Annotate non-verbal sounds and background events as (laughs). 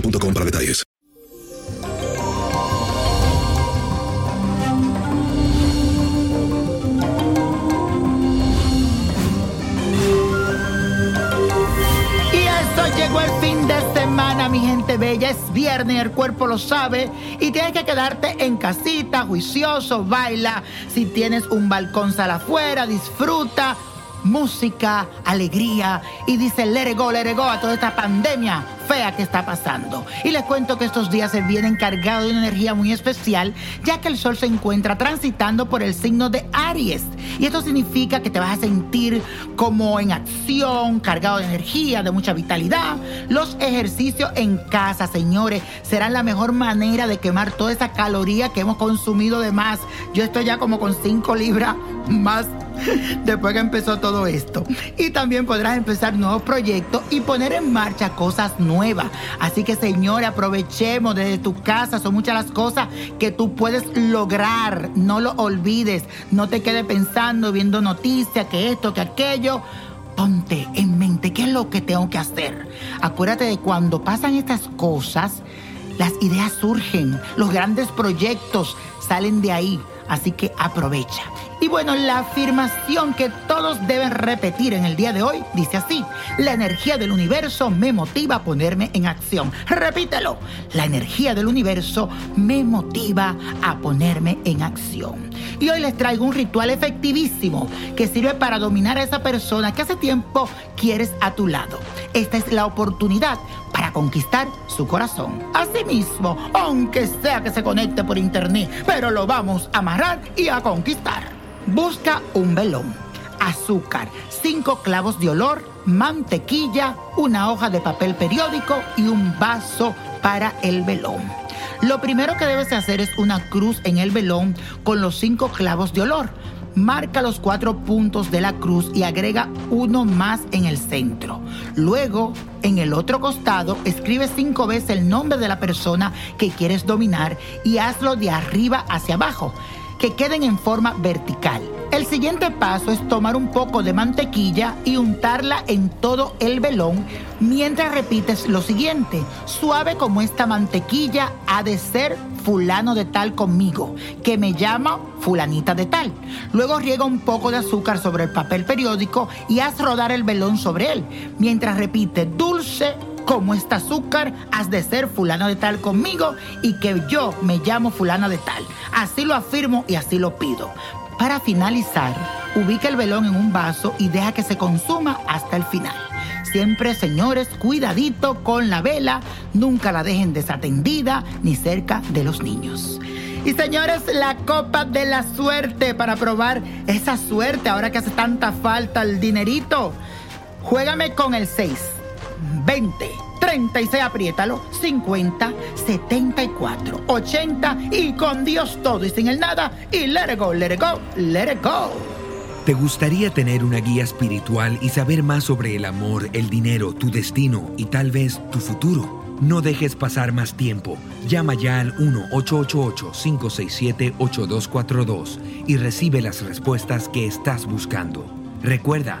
boostmobile.com para detalles. Llegó el fin de semana, mi gente bella. Es viernes, el cuerpo lo sabe. Y tienes que quedarte en casita, juicioso, baila. Si tienes un balcón, sal afuera, disfruta. Música, alegría y dice let it go, let go a toda esta pandemia fea que está pasando. Y les cuento que estos días se vienen cargados de una energía muy especial, ya que el sol se encuentra transitando por el signo de Aries. Y esto significa que te vas a sentir como en acción, cargado de energía, de mucha vitalidad. Los ejercicios en casa, señores, serán la mejor manera de quemar toda esa caloría que hemos consumido de más. Yo estoy ya como con 5 libras más (laughs) después que empezó todo esto. Y también podrás empezar nuevos proyectos y poner en marcha cosas nuevas. Así que, señores, aprovechemos desde tu casa. Son muchas las cosas que tú puedes lograr. No lo olvides. No te quedes pensando, viendo noticias, que esto, que aquello. Ponte en mente qué es lo que tengo que hacer. Acuérdate de cuando pasan estas cosas, las ideas surgen, los grandes proyectos salen de ahí. Así que aprovecha. Y bueno, la afirmación que todos deben repetir en el día de hoy dice así, la energía del universo me motiva a ponerme en acción. Repítelo, la energía del universo me motiva a ponerme en acción. Y hoy les traigo un ritual efectivísimo que sirve para dominar a esa persona que hace tiempo quieres a tu lado. Esta es la oportunidad para conquistar su corazón. Asimismo, aunque sea que se conecte por internet, pero lo vamos a amarrar y a conquistar. Busca un velón, azúcar, cinco clavos de olor, mantequilla, una hoja de papel periódico y un vaso para el velón. Lo primero que debes hacer es una cruz en el velón con los cinco clavos de olor. Marca los cuatro puntos de la cruz y agrega uno más en el centro. Luego, en el otro costado, escribe cinco veces el nombre de la persona que quieres dominar y hazlo de arriba hacia abajo que queden en forma vertical. El siguiente paso es tomar un poco de mantequilla y untarla en todo el velón mientras repites lo siguiente. Suave como esta mantequilla ha de ser fulano de tal conmigo, que me llama fulanita de tal. Luego riega un poco de azúcar sobre el papel periódico y haz rodar el velón sobre él, mientras repite dulce como este azúcar, has de ser fulano de tal conmigo y que yo me llamo fulana de tal. Así lo afirmo y así lo pido. Para finalizar, ubica el velón en un vaso y deja que se consuma hasta el final. Siempre, señores, cuidadito con la vela, nunca la dejen desatendida ni cerca de los niños. Y señores, la copa de la suerte para probar esa suerte ahora que hace tanta falta el dinerito. Juégame con el 6, 20, 36, apriétalo, 50, 74, 80 y con Dios todo y sin el nada y let it go, let it go, let it go. ¿Te gustaría tener una guía espiritual y saber más sobre el amor, el dinero, tu destino y tal vez tu futuro? No dejes pasar más tiempo. Llama ya al 1-888-567-8242 y recibe las respuestas que estás buscando. Recuerda,